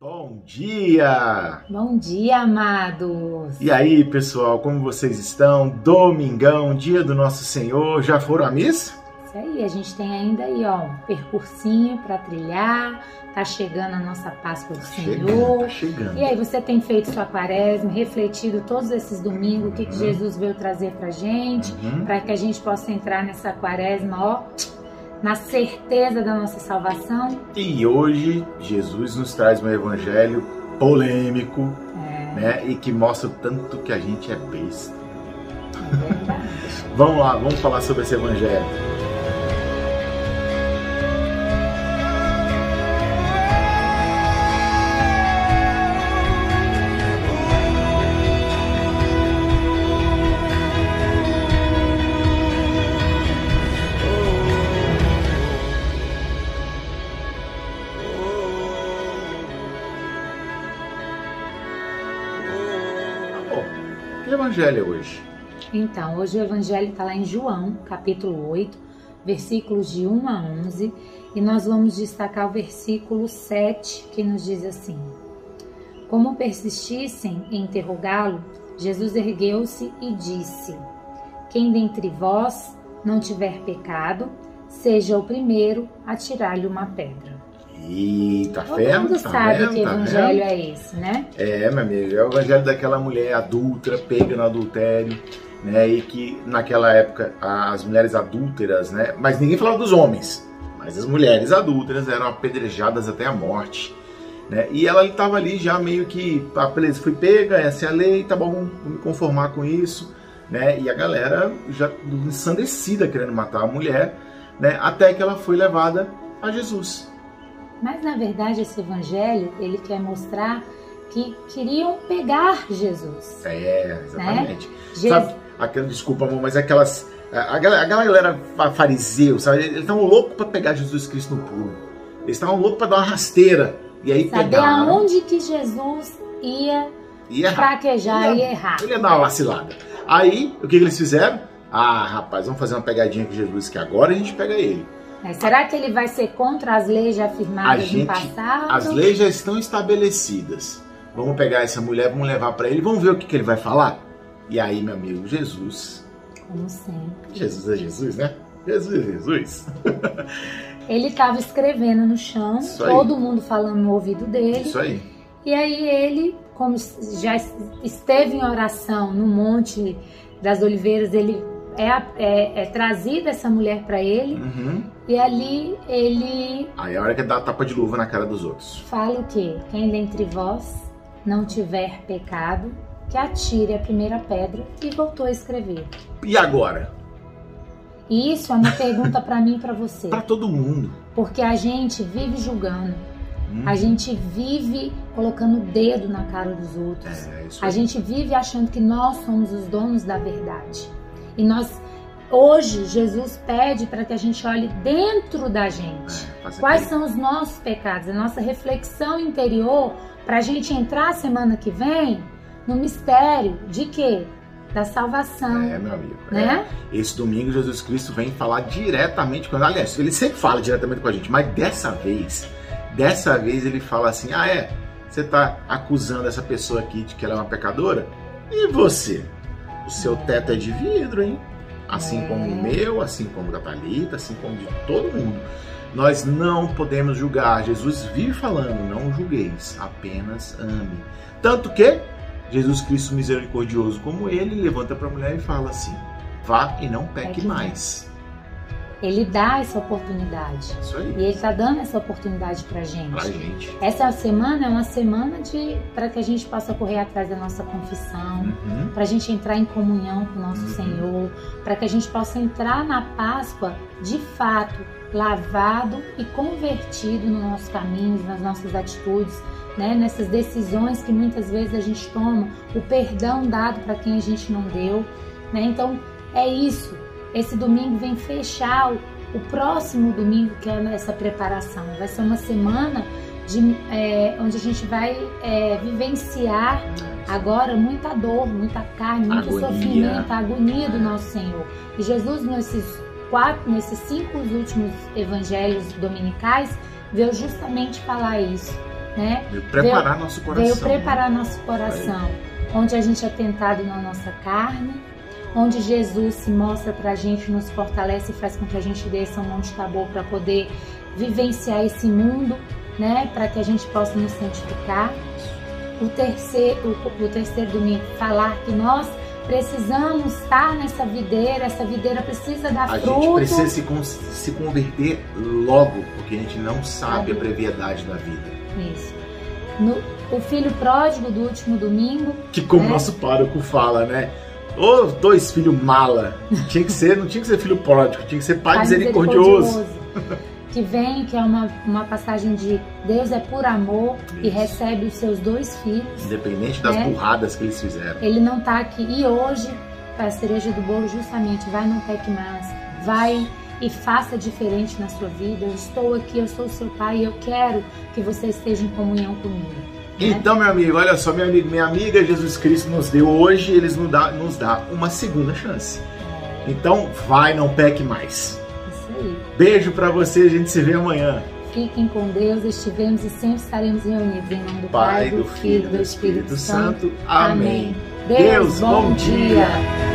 Bom dia! Bom dia, amados! E aí, pessoal, como vocês estão? Domingão, dia do nosso Senhor, já foram à missa? Isso aí, a gente tem ainda aí, ó, um percursinho para trilhar, tá chegando a nossa Páscoa do Chegando, Senhor. tá chegando. E aí, você tem feito sua quaresma, refletido todos esses domingos, o que, que Uhum. Jesus veio trazer pra gente, Uhum. para que a gente possa entrar nessa quaresma, ó, na certeza da nossa salvação? E hoje, Jesus nos traz um evangelho polêmico, É, né? E que mostra o tanto que a gente é besta. é. Vamos lá, vamos falar sobre esse evangelho. Evangelho hoje? Então, hoje o Evangelho está lá em João, capítulo 8, versículos de 1 a 11, e nós vamos destacar o versículo 7, que nos diz assim: Como persistissem em interrogá-lo, Jesus ergueu-se e disse: Quem dentre vós não tiver pecado, seja o primeiro a tirar-lhe uma pedra. Eita, Todo fé, mundo tá sabe vendo? que Tá evangelho vendo? é esse, né? É, meu amigo, é o evangelho daquela mulher adulta, pega no adultério, né? E que naquela época as mulheres adúlteras, né? Mas ninguém falava dos homens, mas as mulheres adúlteras eram apedrejadas até a morte, né? E ela estava ali já meio que, ah, beleza, fui pega, essa é a lei, tá bom, vou me conformar com isso, né? E a galera já ensandecida querendo matar a mulher, né? Até que ela foi levada a Jesus. Mas na verdade esse evangelho ele quer mostrar que queriam pegar Jesus. É, exatamente. Je- Sabe, aquela, desculpa, amor, mas aquelas. A, galera- a galera fariseu, sabe? Eles estavam loucos pra pegar Jesus Cristo no pulo. Eles estavam loucos pra dar uma rasteira. E aí Saber pegaram. aonde que Jesus ia errar. fraquejar Ia- e errar. Ele ia dar uma vacilada. Aí, o que, que eles fizeram? Ah, rapaz, vamos fazer uma pegadinha com Jesus, que agora a gente pega ele. Mas será que ele vai ser contra as leis já afirmadas gente- no passado? As leis já estão estabelecidas. Vamos pegar essa mulher, vamos levar pra ele, vamos ver o que, que ele vai falar? E aí, meu amigo, Jesus. Como sempre. Jesus é Jesus, né? Jesus é Jesus. Ele estava escrevendo no chão, todo mundo falando no ouvido dele. Isso aí. E aí ele, como já esteve em oração no Monte das Oliveiras, ele é, é, é trazida essa mulher para ele. Uhum. E ali ele Aí é a hora que dá a tapa de luva na cara dos outros. fala o quê? Quem dentre vós não tiver pecado, que atire a primeira pedra e voltou a escrever. E agora? E isso é uma pergunta para mim e para você, Pra todo mundo. porque a gente vive julgando, Hum, a gente vive colocando o dedo na cara dos outros. É, A gente vive achando que nós somos os donos da verdade. E nós hoje Jesus pede para que a gente olhe dentro da gente. É, Quais são os nossos pecados, a nossa reflexão interior para a gente entrar semana que vem no mistério de quê? Da salvação, É, meu amigo. né? é. Esse domingo Jesus Cristo vem falar diretamente com Aliás, ele sempre fala diretamente com a gente, mas dessa vez, dessa vez ele fala assim: ah, é? Você tá acusando essa pessoa aqui de que ela é uma pecadora? E você? O seu teto é de vidro, hein? Assim como o meu, assim como da Thalita, assim como de todo mundo. Nós não podemos julgar. Jesus vive falando, não julgueis, apenas ame. Tanto que Jesus Cristo misericordioso como ele levanta para a mulher e fala assim: vá e não Peque mais. Ele dá essa oportunidade. Isso aí. E ele está dando essa oportunidade pra gente. Pra gente. Essa semana é uma semana de para que a gente possa correr atrás da nossa confissão, Uhum. para a gente entrar em comunhão com o nosso Uhum. Senhor, para que a gente possa entrar na Páscoa de fato lavado e convertido nos nossos caminhos, nas nossas atitudes, né? nessas decisões que muitas vezes a gente toma, o perdão dado para quem a gente não deu. Né? Então é isso. Esse domingo vem fechar o, o próximo domingo, que é essa preparação. Vai ser uma semana de, é, onde a gente vai é, vivenciar agora muita dor, muita carne, muito Agonia. sofrimento, a agonia do nosso Senhor. E Jesus, nesses quatro, nesses cinco últimos evangelhos dominicais, veio justamente falar isso. né? Veio preparar veio, nosso coração. Veio preparar nosso coração, onde a gente é tentado na nossa carne, onde Jesus se mostra para a gente, nos fortalece e faz com que a gente desça um monte de tabu para poder vivenciar esse mundo, né? Para que a gente possa nos santificar. O terceiro, o, o terceiro domingo, falar que nós precisamos estar nessa videira, essa videira precisa dar a fruto. A gente precisa se, se converter logo, porque a gente não sabe a brevidade da vida. Isso. No, o filho pródigo do último domingo. Que como né? nosso pároco fala, né? Ô, dois filhos mala. Tinha que ser, não tinha que ser filho pródigo, tinha que ser pai, pai misericordioso. misericordioso. que vem, que é uma, uma passagem de Deus é por amor Isso. e recebe os seus dois filhos. Independente das né? burradas que eles fizeram. Ele não está aqui. E hoje, a cereja do bolo, justamente, vai no peque mais, vai e faça diferente na sua vida. Eu estou aqui, eu sou seu pai e eu quero que você esteja em comunhão comigo. Então, meu amigo, olha só, meu amigo, minha amiga, Jesus Cristo nos deu hoje, eles nos dá, nos dá uma segunda chance. Então, vai, não peque mais aí. Beijo para você, a gente se vê amanhã. Fiquem com Deus, estivemos e sempre estaremos reunidos em nome do Pai, Pai do, Filho e do Espírito, Espírito Santo. Santo. Amém. Deus, Deus bom, bom dia. dia.